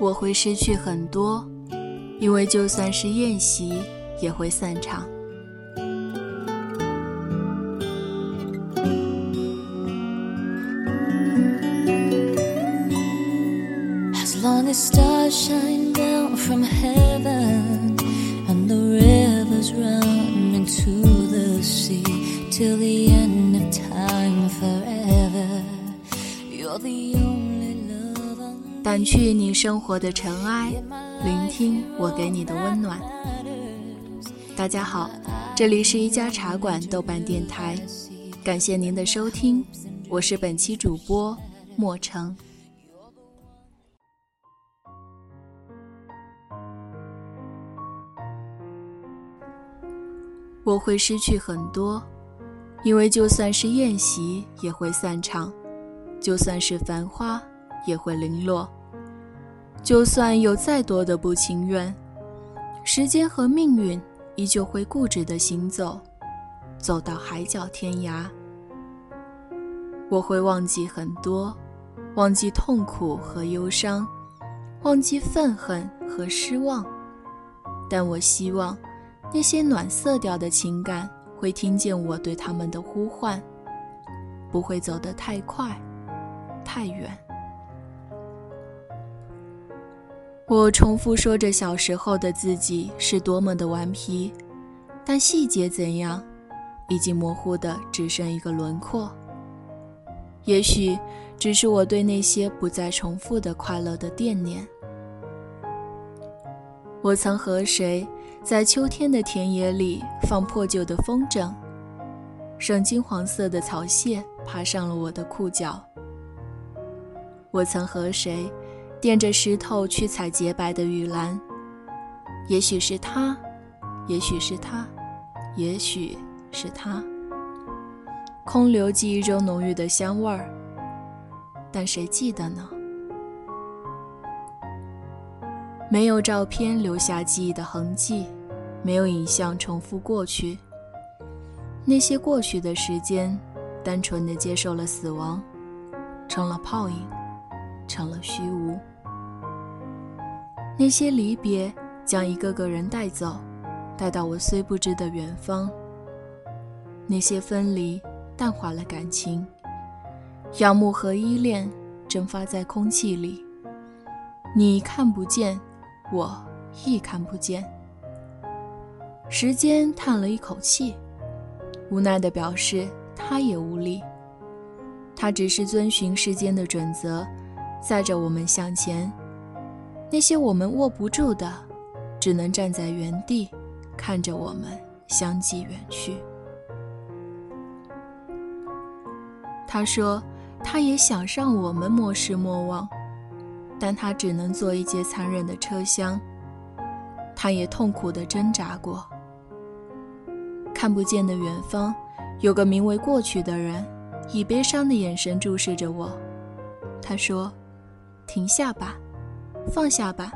我会失去很多，因为就算是宴席也会散场。掸去你生活的尘埃，聆听我给你的温暖。大家好，这里是一家茶馆豆瓣电台，感谢您的收听，我是本期主播莫成。我会失去很多，因为就算是宴席也会散场，就算是繁花也会零落，就算有再多的不情愿，时间和命运依旧会固执的行走，走到海角天涯。我会忘记很多，忘记痛苦和忧伤，忘记愤恨和失望，但我希望。那些暖色调的情感会听见我对他们的呼唤，不会走得太快，太远。我重复说着小时候的自己是多么的顽皮，但细节怎样，已经模糊的只剩一个轮廓。也许只是我对那些不再重复的快乐的惦念。我曾和谁？在秋天的田野里放破旧的风筝，剩金黄色的草屑爬上了我的裤脚。我曾和谁垫着石头去采洁白的玉兰？也许是他，也许是他，也许是他。空留记忆中浓郁的香味儿，但谁记得呢？没有照片留下记忆的痕迹，没有影像重复过去。那些过去的时间，单纯的接受了死亡，成了泡影，成了虚无。那些离别，将一个个人带走，带到我虽不知的远方。那些分离，淡化了感情，仰慕和依恋蒸发在空气里，你看不见。我亦看不见。时间叹了一口气，无奈地表示他也无力。他只是遵循世间的准则，载着我们向前。那些我们握不住的，只能站在原地，看着我们相继远去。他说，他也想让我们莫失莫忘。但他只能做一节残忍的车厢。他也痛苦地挣扎过。看不见的远方，有个名为过去的人，以悲伤的眼神注视着我。他说：“停下吧，放下吧，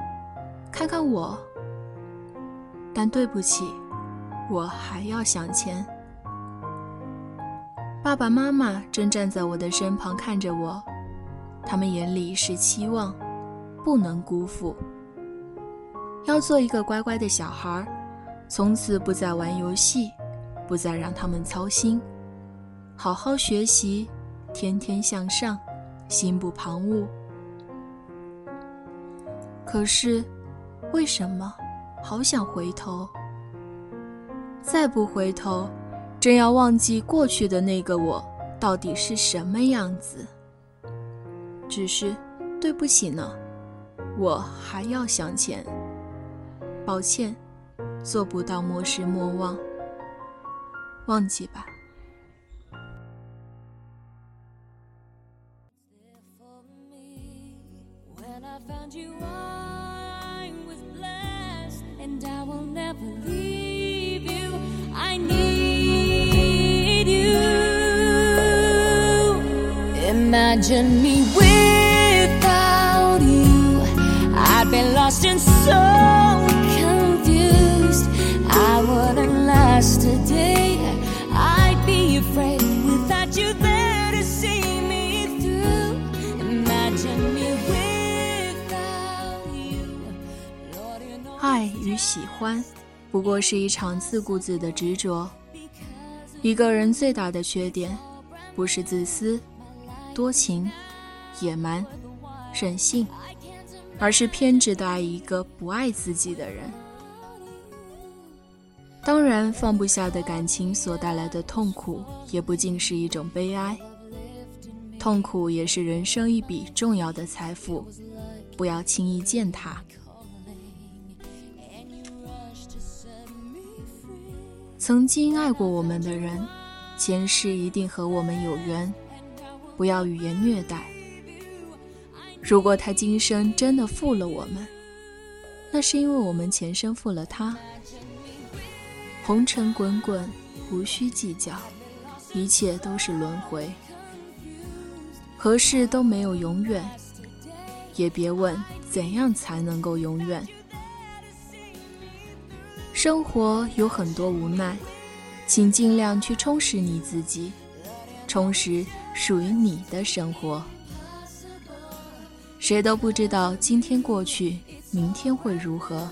看看我。”但对不起，我还要向前。爸爸妈妈正站在我的身旁看着我，他们眼里是期望。不能辜负。要做一个乖乖的小孩，从此不再玩游戏，不再让他们操心，好好学习，天天向上，心不旁骛。可是，为什么好想回头？再不回头，真要忘记过去的那个我到底是什么样子。只是，对不起呢。我还要向前。抱歉，做不到莫失莫忘。忘记吧。found you, I was blessed, and I will never leave you. I need you. Imagine me without you. I'd be lost and so confused. I wouldn't last a day. I'd be afraid without you. 爱与喜欢，不过是一场自顾自的执着。一个人最大的缺点，不是自私、多情、野蛮、任性，而是偏执的爱一个不爱自己的人。当然，放不下的感情所带来的痛苦，也不尽是一种悲哀。痛苦也是人生一笔重要的财富，不要轻易践踏。曾经爱过我们的人，前世一定和我们有缘，不要语言虐待。如果他今生真的负了我们，那是因为我们前生负了他。红尘滚滚，无需计较，一切都是轮回。何事都没有永远，也别问怎样才能够永远。生活有很多无奈，请尽量去充实你自己，充实属于你的生活。谁都不知道今天过去，明天会如何。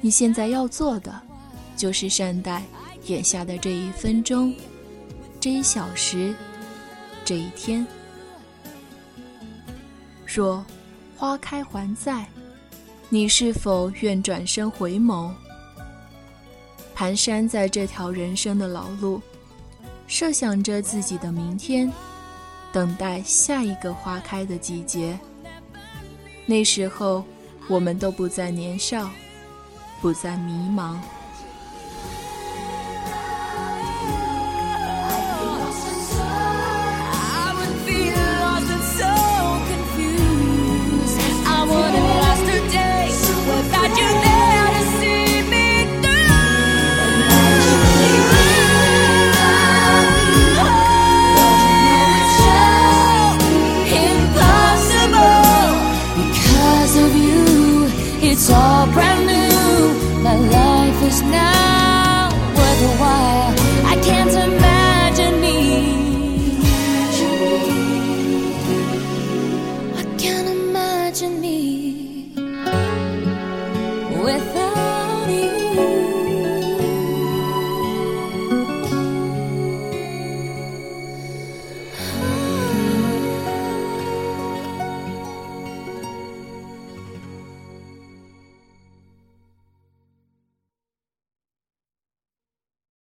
你现在要做的。就是善待眼下的这一分钟，这一小时，这一天。若花开还在，你是否愿转身回眸？蹒跚在这条人生的老路，设想着自己的明天，等待下一个花开的季节。那时候，我们都不再年少，不再迷茫。